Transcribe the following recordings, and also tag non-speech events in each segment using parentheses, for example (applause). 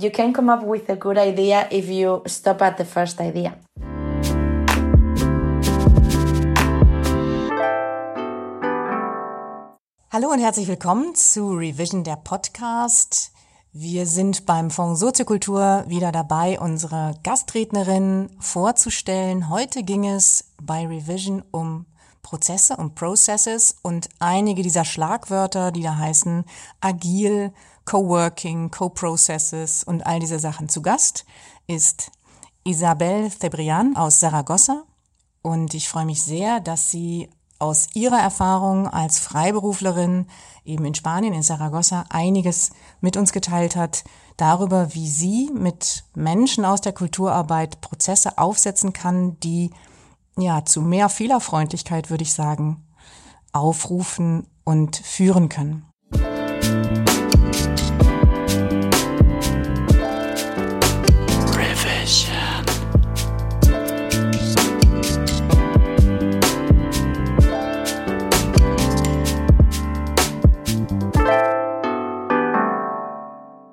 you can come up with a good idea if you stop at the first idea. Hallo und herzlich willkommen zu Revision der Podcast. Wir sind beim Fonds Soziokultur wieder dabei, unsere Gastrednerin vorzustellen. Heute ging es bei Revision um Prozesse, um Processes und einige dieser Schlagwörter, die da heißen agil, Coworking, Co-Processes und all diese Sachen. Zu Gast ist Isabel Cebrian aus Saragossa und ich freue mich sehr, dass sie aus ihrer Erfahrung als Freiberuflerin eben in Spanien, in Saragossa, einiges mit uns geteilt hat darüber, wie sie mit Menschen aus der Kulturarbeit Prozesse aufsetzen kann, die ja zu mehr Fehlerfreundlichkeit, würde ich sagen, aufrufen und führen können.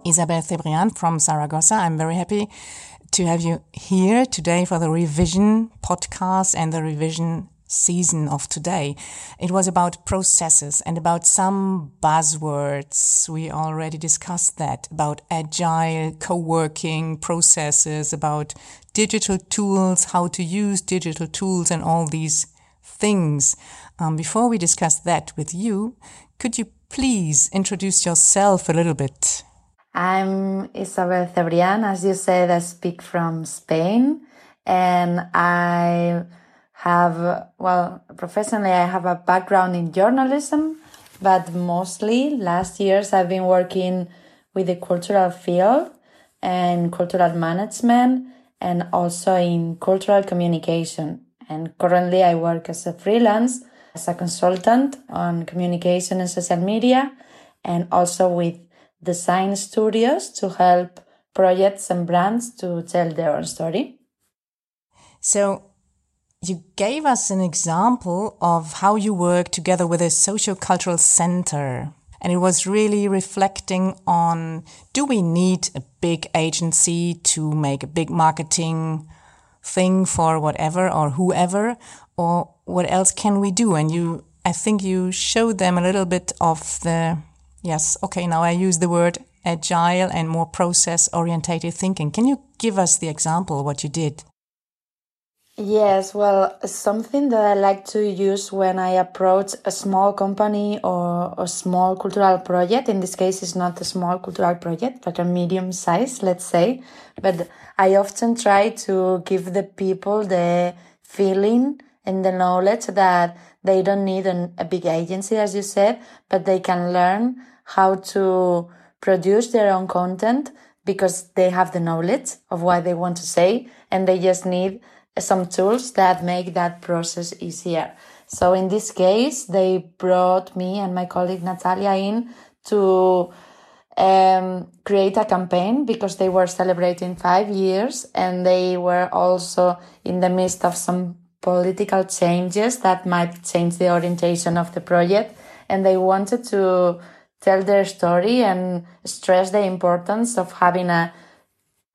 Isabel Cebrián from Zaragoza. I'm very happy to have you here today for the revision podcast and the revision season of today. It was about processes and about some buzzwords. We already discussed that about agile co-working processes, about digital tools, how to use digital tools and all these things. Um, before we discuss that with you, could you please introduce yourself a little bit? I'm Isabel Cebrián. As you said, I speak from Spain and I have, well, professionally, I have a background in journalism, but mostly last years I've been working with the cultural field and cultural management and also in cultural communication. And currently I work as a freelance, as a consultant on communication and social media, and also with design studios to help projects and brands to tell their own story. So, you gave us an example of how you work together with a socio-cultural center. And it was really reflecting on do we need a big agency to make a big marketing thing for whatever or whoever, or what else can we do? And you, I think you showed them a little bit of the Yes. Okay. Now I use the word agile and more process orientated thinking. Can you give us the example what you did? Yes, well, something that I like to use when I approach a small company or a small cultural project. In this case, it's not a small cultural project, but a medium size, let's say. But I often try to give the people the feeling and the knowledge that they don't need an, a big agency, as you said, but they can learn how to produce their own content because they have the knowledge of what they want to say and they just need some tools that make that process easier. So in this case, they brought me and my colleague Natalia in to um, create a campaign because they were celebrating five years and they were also in the midst of some political changes that might change the orientation of the project. And they wanted to tell their story and stress the importance of having a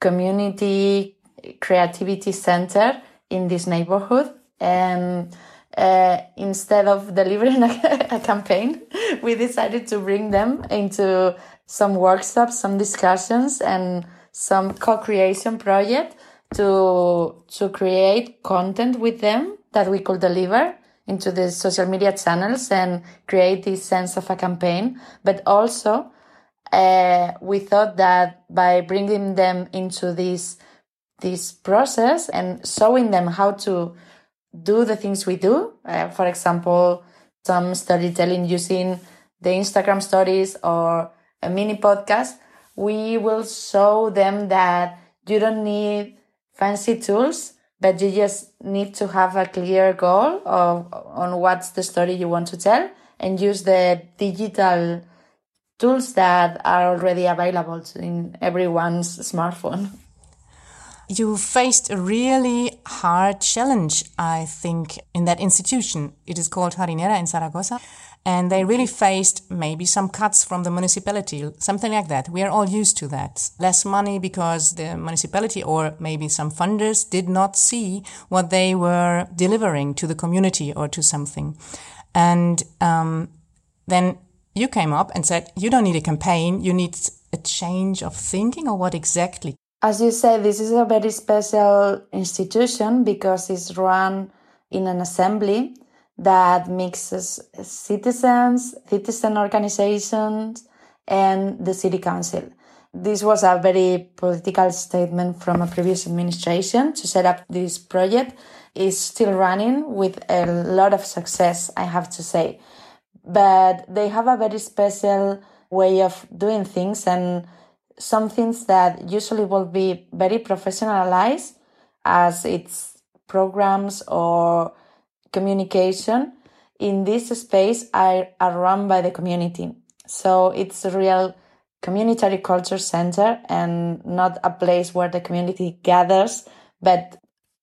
community creativity center in this neighborhood. And uh, instead of delivering (laughs) a, a, campaign, we decided to bring them into some workshops, some discussions, and some co-creation project to to create content with them that we could deliver into the social media channels and create this sense of a campaign. But also, uh, we thought that by bringing them into this this process and showing them how to do the things we do, uh, for example, some storytelling using the Instagram stories or a mini podcast, we will show them that you don't need fancy tools but you just need to have a clear goal of on what's the story you want to tell and use the digital tools that are already available in everyone's smartphone. You faced a really hard challenge, I think, in that institution. It is called Harinera in Zaragoza. And they really faced maybe some cuts from the municipality, something like that. We are all used to that. Less money because the municipality or maybe some funders did not see what they were delivering to the community or to something. And um, then you came up and said, you don't need a campaign, you need a change of thinking, or what exactly? As you said, this is a very special institution because it's run in an assembly that mixes citizens, citizen organizations, and the city council. This was a very political statement from a previous administration to set up this project. Is still running with a lot of success, I have to say. But they have a very special way of doing things and some things that usually will be very professionalized as its programs or communication in this space are, run by the community. So it's a real community culture center and not a place where the community gathers, but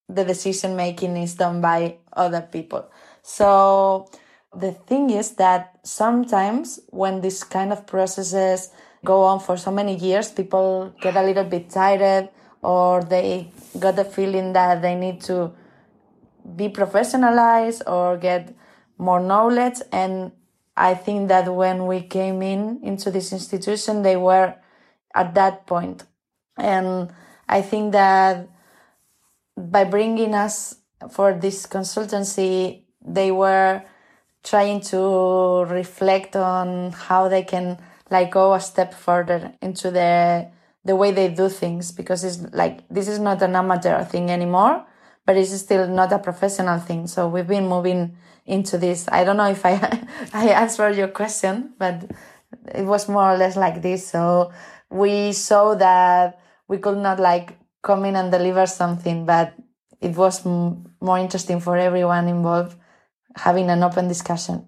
the decision making is done by other people. So the thing is that sometimes when this kind of processes go on for so many years, people get a little bit tired or they got the feeling that they need to be professionalized or get more knowledge. And I think that when we came in into this institution, they were at that point. And I think that by bringing us for this consultancy, they were trying to reflect on how they can like go a step further into the the way they do things because it's like this is not an amateur thing anymore but it's still not a professional thing. So we've been moving into this. I don't know if I (laughs) I answered your question, but it was more or less like this. So we saw that we could not like come in and deliver something, but it was more interesting for everyone involved having an open discussion.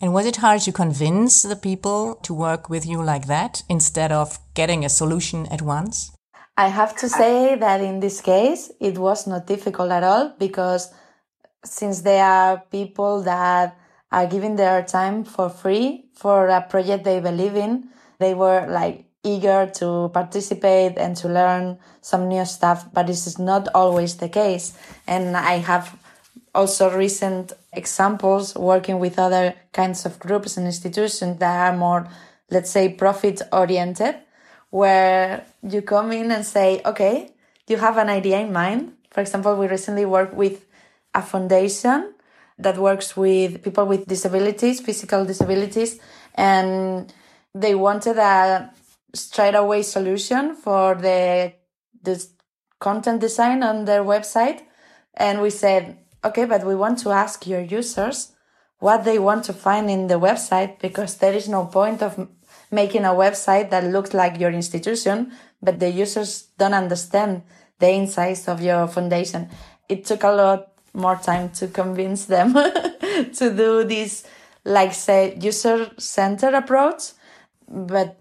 And was it hard to convince the people to work with you like that instead of getting a solution at once? I have to say that in this case, it was not difficult at all because since there are people that are giving their time for free for a project they believe in, they were like eager to participate and to learn some new stuff, but this is not always the case. And I have also recent examples working with other kinds of groups and institutions that are more, let's say, profit oriented where you come in and say, okay, you have an idea in mind. For example, we recently worked with a foundation that works with people with disabilities, physical disabilities, and they wanted a straight away solution for the, the content design on their website. And we said, okay, but we want to ask your users what they want to find in the website because there is no point of making a website that looks like your institution, but the users don't understand the insights of your foundation. It took a lot more time to convince them (laughs) to do this, like say, user centered approach. But,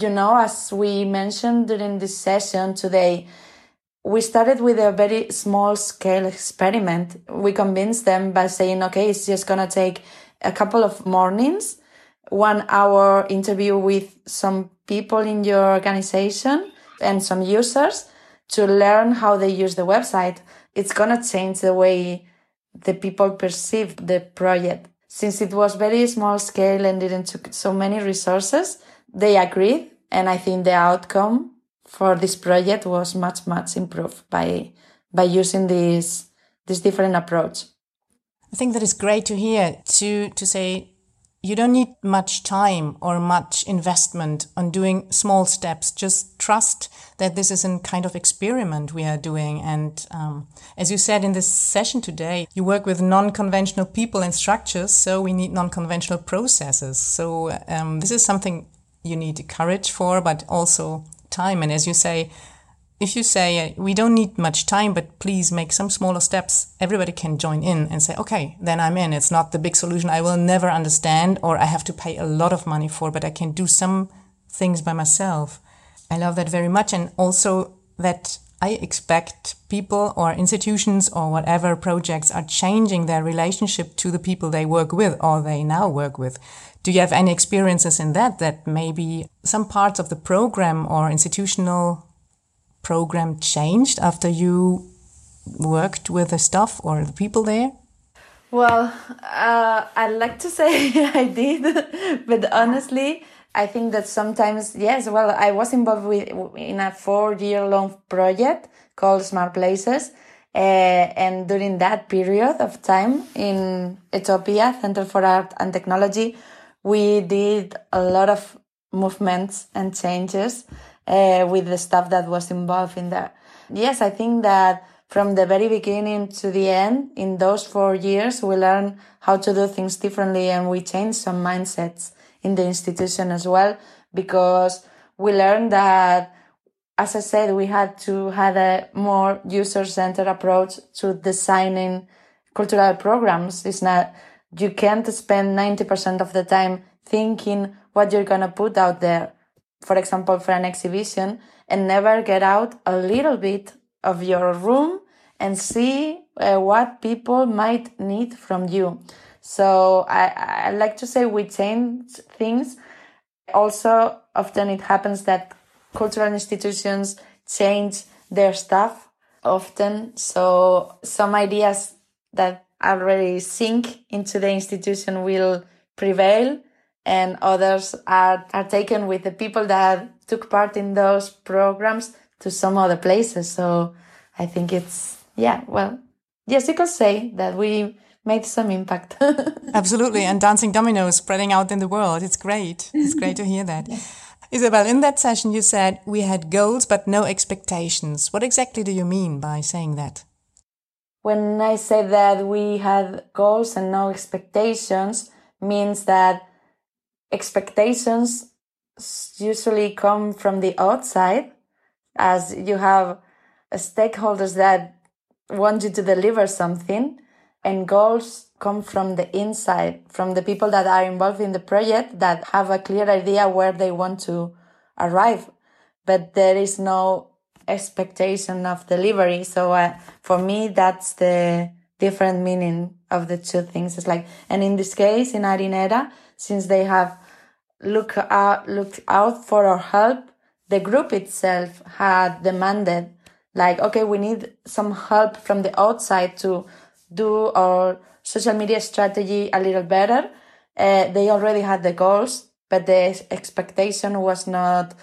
you know, as we mentioned during this session today, we started with a very small scale experiment. We convinced them by saying, okay, it's just going to take a couple of mornings one hour interview with some people in your organization and some users to learn how they use the website. It's going to change the way the people perceive the project. Since it was very small scale and didn't took so many resources, they agreed. And I think the outcome for this project was much, much improved by, by using this, this different approach. I think that is great to hear to, to say you don't need much time or much investment on doing small steps. Just trust that this is a kind of experiment we are doing. And um, as you said in this session today, you work with non-conventional people and structures, so we need non-conventional processes. So um, this is something you need courage for, but also time. And as you say, if you say uh, we don't need much time, but please make some smaller steps, everybody can join in and say, okay, then I'm in. It's not the big solution I will never understand or I have to pay a lot of money for, but I can do some things by myself. I love that very much. And also that I expect people or institutions or whatever projects are changing their relationship to the people they work with or they now work with. Do you have any experiences in that, that maybe some parts of the program or institutional program changed after you worked with the staff or the people there? Well, uh, I'd like to say (laughs) I did, but honestly, I think that sometimes, yes, well, I was involved with, in a four year long project called Smart Places. Uh, and during that period of time in Etopia, Center for Art and Technology, we did a lot of movements and changes uh, with the stuff that was involved in there. Yes, I think that from the very beginning to the end, in those four years, we learned how to do things differently and we changed some mindsets in the institution as well because we learned that as I said, we had to have a more user-centered approach to designing cultural programs. It's not, you can't spend 90% of the time thinking what you're going to put out there. For example, for an exhibition and never get out a little bit of your room and see uh, what people might need from you. So I, I like to say we change things. Also, often it happens that cultural institutions change their staff often. So some ideas that already sink into the institution will prevail and others are, are taken with the people that took part in those programs to some other places. So I think it's, yeah, well, yes, you could say that we made some impact. (laughs) Absolutely. And dancing dominoes spreading out in the world. It's great. It's great to hear that. Yeah. Isabel, in that session, you said we had goals but no expectations. What exactly do you mean by saying that? When I say that we had goals and no expectations, means that expectations usually come from the outside, as you have stakeholders that want you to deliver something, and goals come from the inside, from the people that are involved in the project that have a clear idea where they want to arrive. But there is no expectation of delivery. So uh, for me, that's the different meaning of the two things. It's like, and in this case, in Harinera, since they have look out, looked out for our help, the group itself had demanded like, okay, we need some help from the outside to do our social media strategy a little better. Uh, they already had the goals, but the expectation was not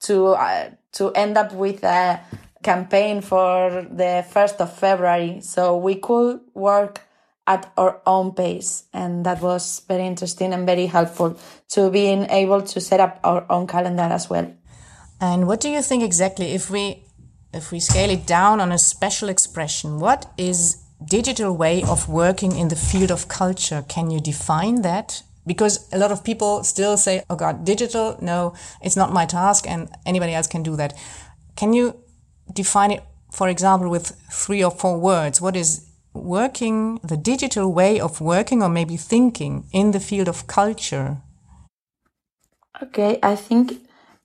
to uh, to end up with a campaign for the first of February. So we could work at our own pace, and that was very interesting and very helpful to being able to set up our own calendar as well. And what do you think exactly if we if we scale it down on a special expression? What is digital way of working in the field of culture. Can you define that? Because a lot of people still say, oh God, digital, no, it's not my task and anybody else can do that. Can you define it, for example, with three or four words? What is working, the digital way of working or maybe thinking in the field of culture? Okay, I think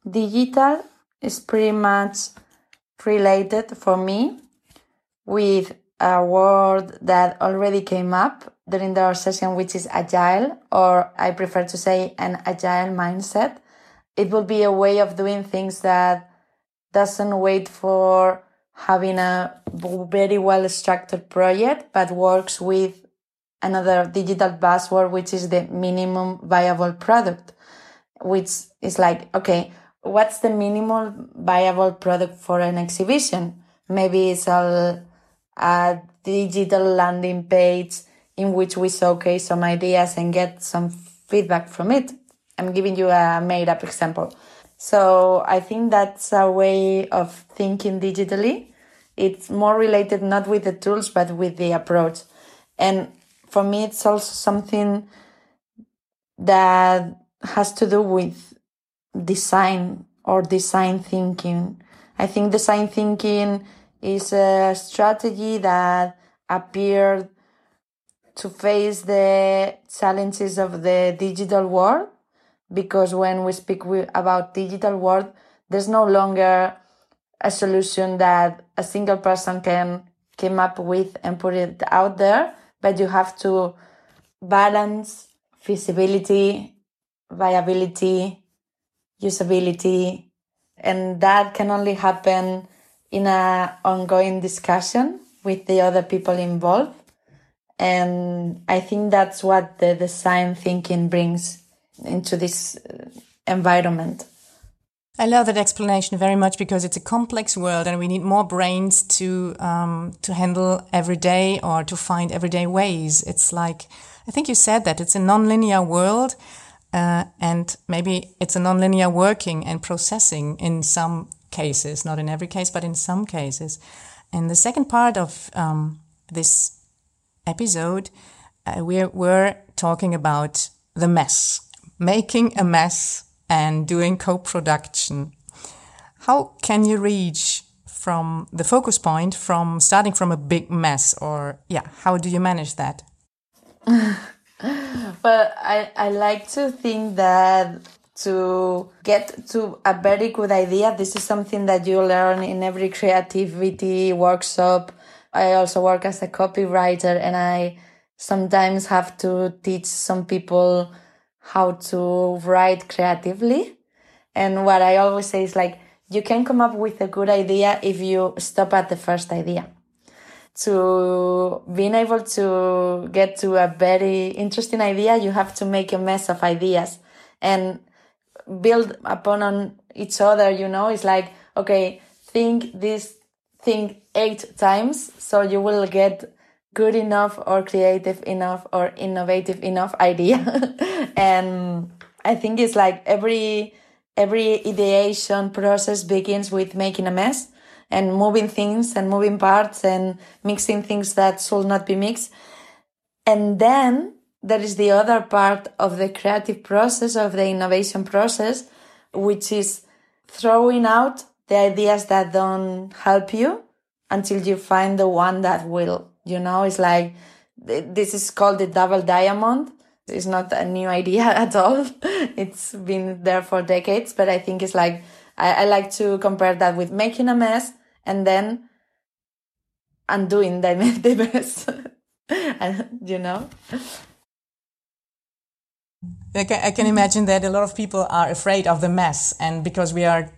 digital is pretty much related for me with a word that already came up during our session, which is agile, or I prefer to say an agile mindset. It will be a way of doing things that doesn't wait for having a very well structured project, but works with another digital buzzword, which is the minimum viable product, which is like, okay, what's the minimum viable product for an exhibition? Maybe it's a a digital landing page in which we showcase some ideas and get some feedback from it. I'm giving you a made up example. So I think that's a way of thinking digitally. It's more related not with the tools, but with the approach. And for me, it's also something that has to do with design or design thinking. I think design thinking is a strategy that appeared to face the challenges of the digital world because when we speak about digital world there's no longer a solution that a single person can come up with and put it out there, but you have to balance feasibility, viability, usability, and that can only happen in an ongoing discussion with the other people involved. And I think that's what the design thinking brings into this uh, environment. I love that explanation very much because it's a complex world and we need more brains to um, to handle every day or to find everyday ways. It's like I think you said that it's a nonlinear world, uh, and maybe it's a nonlinear working and processing in some cases, not in every case, but in some cases. And the second part of um, this episode, uh, we were talking about the mess, making a mess and doing co-production. How can you reach from the focus point from starting from a big mess or yeah, how do you manage that? (laughs) well, I, I like to think that to get to a very good idea, this is something that you learn in every creativity workshop. I also work as a copywriter and I sometimes have to teach some people how to write creatively. And what I always say is like, you can come up with a good idea if you stop at the first idea. To being able to get to a very interesting idea, you have to make a mess of ideas and build upon on each other, you know, it's like, okay, think this thing eight times so you will get good enough or creative enough or innovative enough idea. (laughs) and I think it's like every, every ideation process begins with making a mess and moving things and moving parts and mixing things that should not be mixed. And then there is the other part of the creative process, of the innovation process, which is throwing out the ideas that don't help you until you find the one that will. You know, it's like this is called the double diamond. It's not a new idea (laughs) at all. it's been there for decades, but I think it's like, I, I like to compare that with making a mess and then undoing the, (laughs) the mess. (laughs) you know? I can, I can imagine that a lot of people are afraid of the mess, and because we are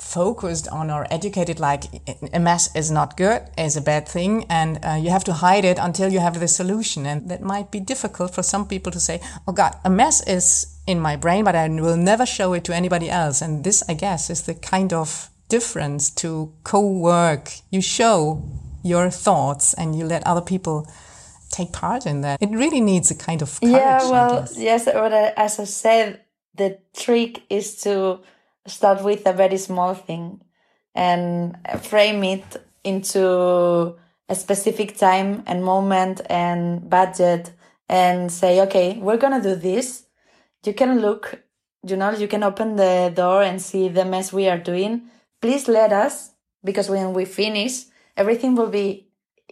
focused on or educated like a mess is not good, is a bad thing, and uh, you have to hide it until you have the solution, and that might be difficult for some people to say, "Oh God, a mess is in my brain, but I will never show it to anybody else." And this, I guess, is the kind of difference to co-work. You show your thoughts, and you let other people take part in that. It really needs a kind of courage. Yeah, well, yes, but as I said, the trick is to start with a very small thing and frame it into a specific time and moment and budget and say, okay, we're going to do this. You can look, you know, you can open the door and see the mess we are doing. Please let us, because when we finish, everything will be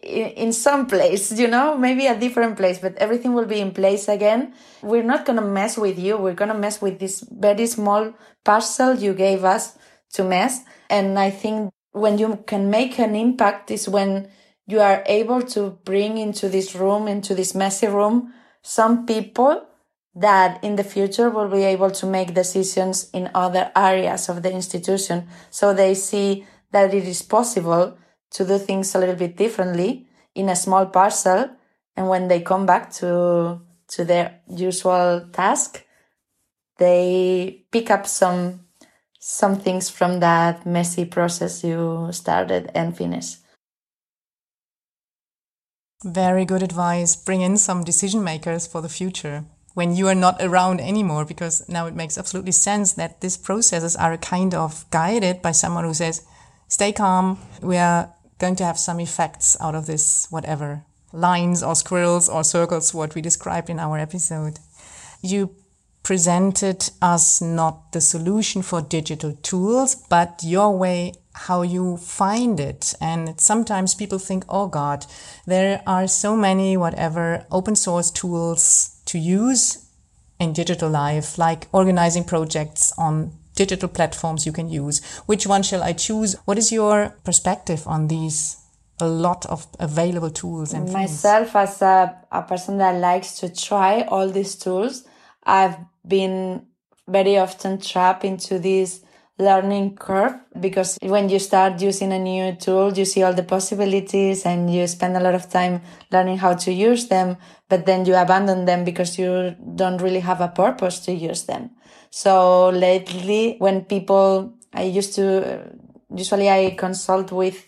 in some place, you know, maybe a different place, but everything will be in place again. We're not going to mess with you. We're going to mess with this very small parcel you gave us to mess. And I think when you can make an impact is when you are able to bring into this room, into this messy room, some people that in the future will be able to make decisions in other areas of the institution. So they see that it is possible to do things a little bit differently in a small parcel. And when they come back to, to their usual task, they pick up some, some things from that messy process you started and finished. Very good advice. Bring in some decision makers for the future when you are not around anymore, because now it makes absolutely sense that these processes are kind of guided by someone who says, stay calm. We are going to have some effects out of this, whatever lines or squirrels or circles, what we described in our episode. You presented us not the solution for digital tools, but your way how you find it. And sometimes people think, oh God, there are so many whatever open source tools to use in digital life, like organizing projects on digital platforms you can use. Which one shall I choose? What is your perspective on these a lot of available tools and myself things? as a, a person that likes to try all these tools i've been very often trapped into this learning curve because when you start using a new tool you see all the possibilities and you spend a lot of time learning how to use them but then you abandon them because you don't really have a purpose to use them. So lately when people i used to usually i consult with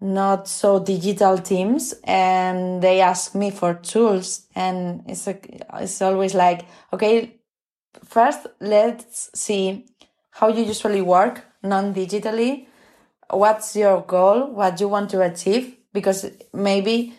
not so digital teams and they ask me for tools and it's a, it's always like okay first let's see how you usually work non-digitally? What's your goal? What you want to achieve? Because maybe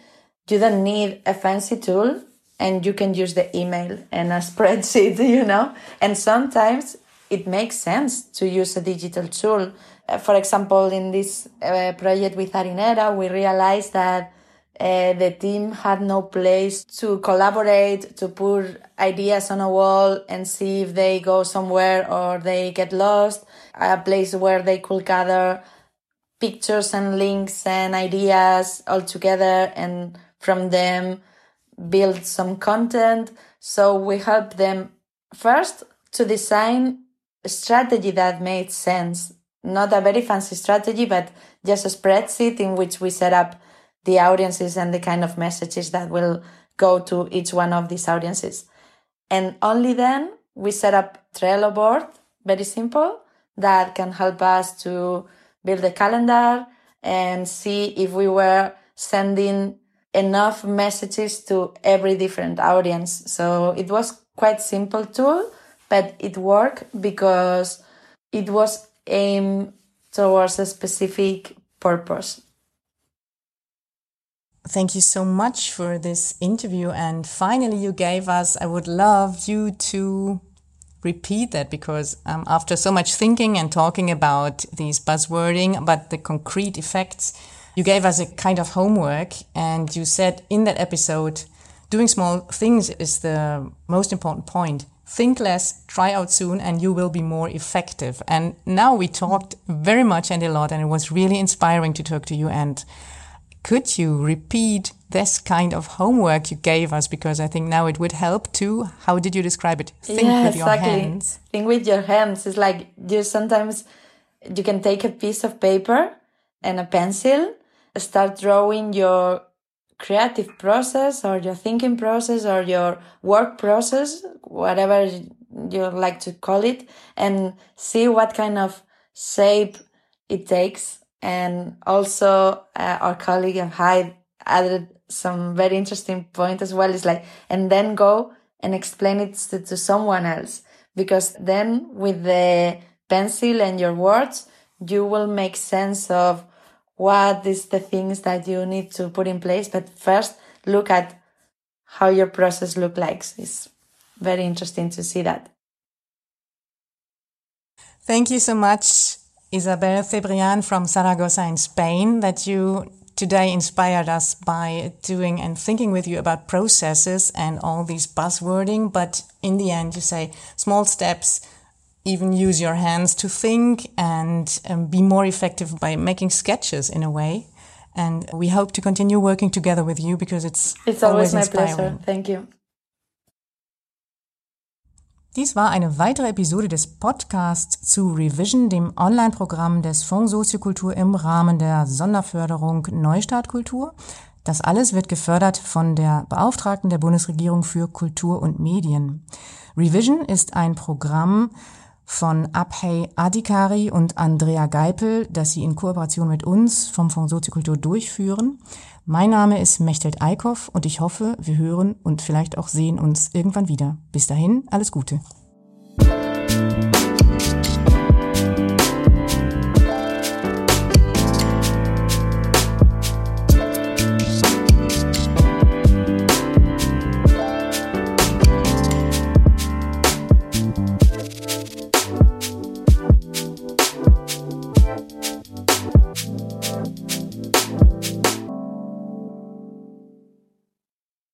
you don't need a fancy tool and you can use the email and a (laughs) spreadsheet you know? And sometimes it makes sense to use a digital tool. Uh, for example, in this uh, project with Harinera, we realized that uh, the team had no place to collaborate, to put ideas on a wall and see if they go somewhere or they get lost, a place where they could gather pictures and links and ideas all together and from them build some content. So we helped them first to design a strategy that made sense not a very fancy strategy, but just a spreadsheet in which we set up the audiences and the kind of messages that will go to each one of these audiences. And only then we set up Trello board, very simple, that can help us to build a calendar and see if we were sending enough messages to every different audience. So it was quite simple tool, but it worked because it was aimed towards a specific purpose. Thank you so much for this interview. And finally, you gave us, I would love you to repeat that because um, after so much thinking and talking about these buzzwording, but the concrete effects, you gave us a kind of homework and you said in that episode, doing small things is the most important point think less, try out soon, and you will be more effective. And now we talked very much and a lot, and it was really inspiring to talk to you. And could you repeat this kind of homework you gave us? Because I think now it would help too. How did you describe it? Think yeah, with your exactly. hands. Think with your hands. It's like you sometimes you can take a piece of paper and a pencil, start drawing your creative process or your thinking process or your work process, whatever you like to call it, and see what kind of shape it takes. And also, uh, our colleague and Hyde added some very interesting point as well. It's like, and then go and explain it to, to someone else. Because then with the pencil and your words, you will make sense of what is the things that you need to put in place. But first, look at how your process look like. It's very interesting to see that. Thank you so much, Isabel Cebrián from Zaragoza in Spain, that you today inspired us by doing and thinking with you about processes and all these buzzwording. But in the end, you say small steps even use your hands to think and um, be more effective by making sketches in a way. And we hope to continue working together with you because it's, it's always, always my inspiring. pleasure. Thank you. Dies war eine weitere Episode des Podcasts zu Revision, dem Online-Programm des Fonds Soziokultur im Rahmen der Sonderförderung Neustartkultur. Das alles wird gefördert von der Beauftragten der Bundesregierung für Kultur und Medien. Revision ist ein Programm, von Abhey Adikari und Andrea Geipel, das sie in Kooperation mit uns vom Fonds Soziokultur durchführen. Mein Name ist Mechtelt Eickhoff und ich hoffe, wir hören und vielleicht auch sehen uns irgendwann wieder. Bis dahin, alles Gute.